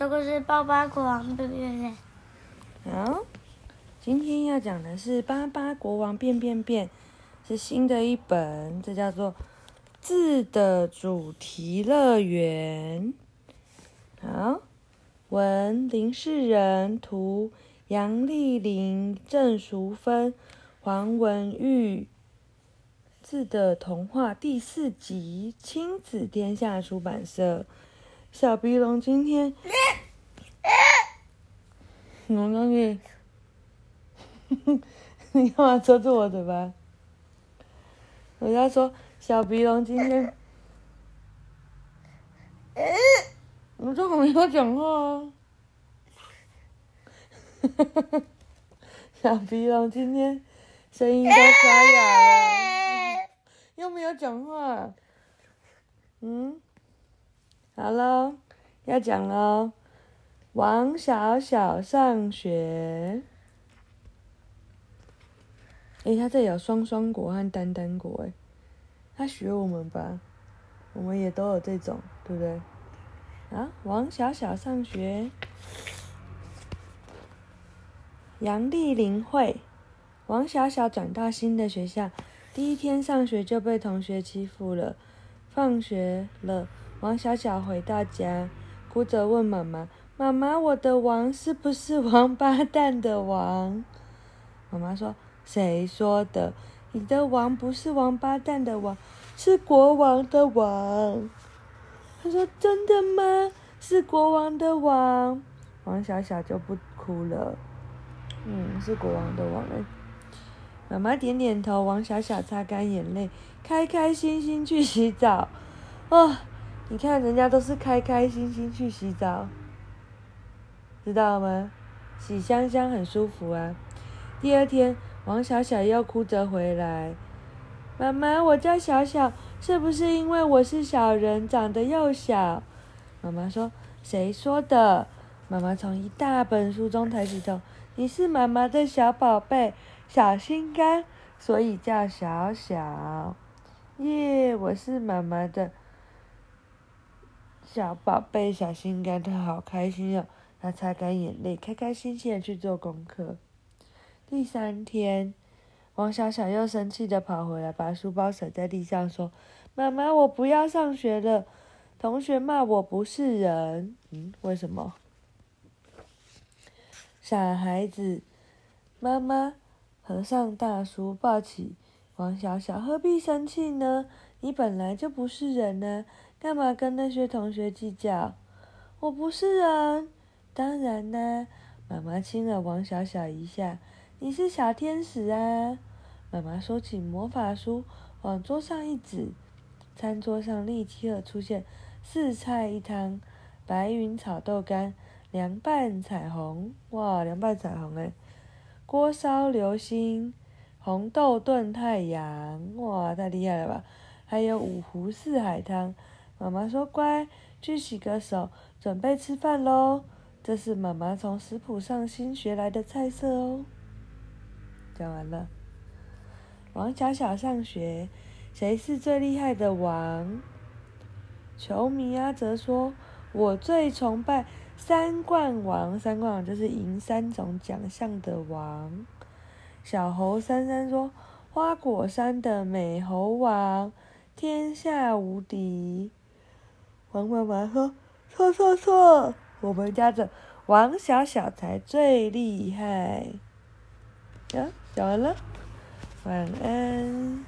这个是巴巴国王变变变。好，今天要讲的是《巴巴国王变变变》，是新的一本，这叫做《字的主题乐园》。好，文林世仁，图杨丽玲、郑淑芬、黄文玉。字的童话第四集，亲子天下出版社。小鼻龙今天，我告诉你，你干嘛遮住我嘴巴？我家说，小鼻龙今天，我这会没有讲话啊。小鼻龙今天声音都沙哑了，又没有讲话，嗯。好了，要讲喽。王小小上学。诶，他这里有双双国和单单国，诶，他学我们吧，我们也都有这种，对不对？啊，王小小上学。杨丽玲会，王小小转到新的学校，第一天上学就被同学欺负了，放学了。王小小回到家，哭着问妈妈：“妈妈，我的王是不是王八蛋的王？”妈妈说：“谁说的？你的王不是王八蛋的王，是国王的王。”他说：“真的吗？是国王的王？”王小小就不哭了。嗯，是国王的王哎。妈妈点点头，王小小擦干眼泪，开开心心去洗澡。哦。你看，人家都是开开心心去洗澡，知道吗？洗香香很舒服啊。第二天，王小小又哭着回来：“妈妈，我叫小小，是不是因为我是小人，长得又小？”妈妈说：“谁说的？”妈妈从一大本书中抬起头：“你是妈妈的小宝贝，小心肝，所以叫小小。”耶，我是妈妈的。小宝贝，小心肝，他好开心哦！他擦干眼泪，开开心心的去做功课。第三天，王小小又生气的跑回来，把书包甩在地上，说：“妈妈，我不要上学了。同学骂我不是人。”嗯，为什么？傻孩子，妈妈合上大书，抱起王小小，何必生气呢？你本来就不是人呢。干嘛跟那些同学计较？我不是人，当然啦。妈妈亲了王小小一下。你是小天使啊！妈妈收起魔法书，往桌上一指，餐桌上立即出现四菜一汤：白云炒豆干、凉拌彩虹，哇，凉拌彩虹诶，锅烧流星、红豆炖太阳，哇，太厉害了吧！还有五湖四海汤。妈妈说：“乖，去洗个手，准备吃饭喽。”这是妈妈从食谱上新学来的菜色哦。讲完了。王小小上学，谁是最厉害的王？球迷阿泽说：“我最崇拜三冠王，三冠王就是赢三种奖项的王。”小猴三三说：“花果山的美猴王，天下无敌。”王妈妈说：“错错错，我们家的王小小才最厉害。”啊，讲完了，晚安。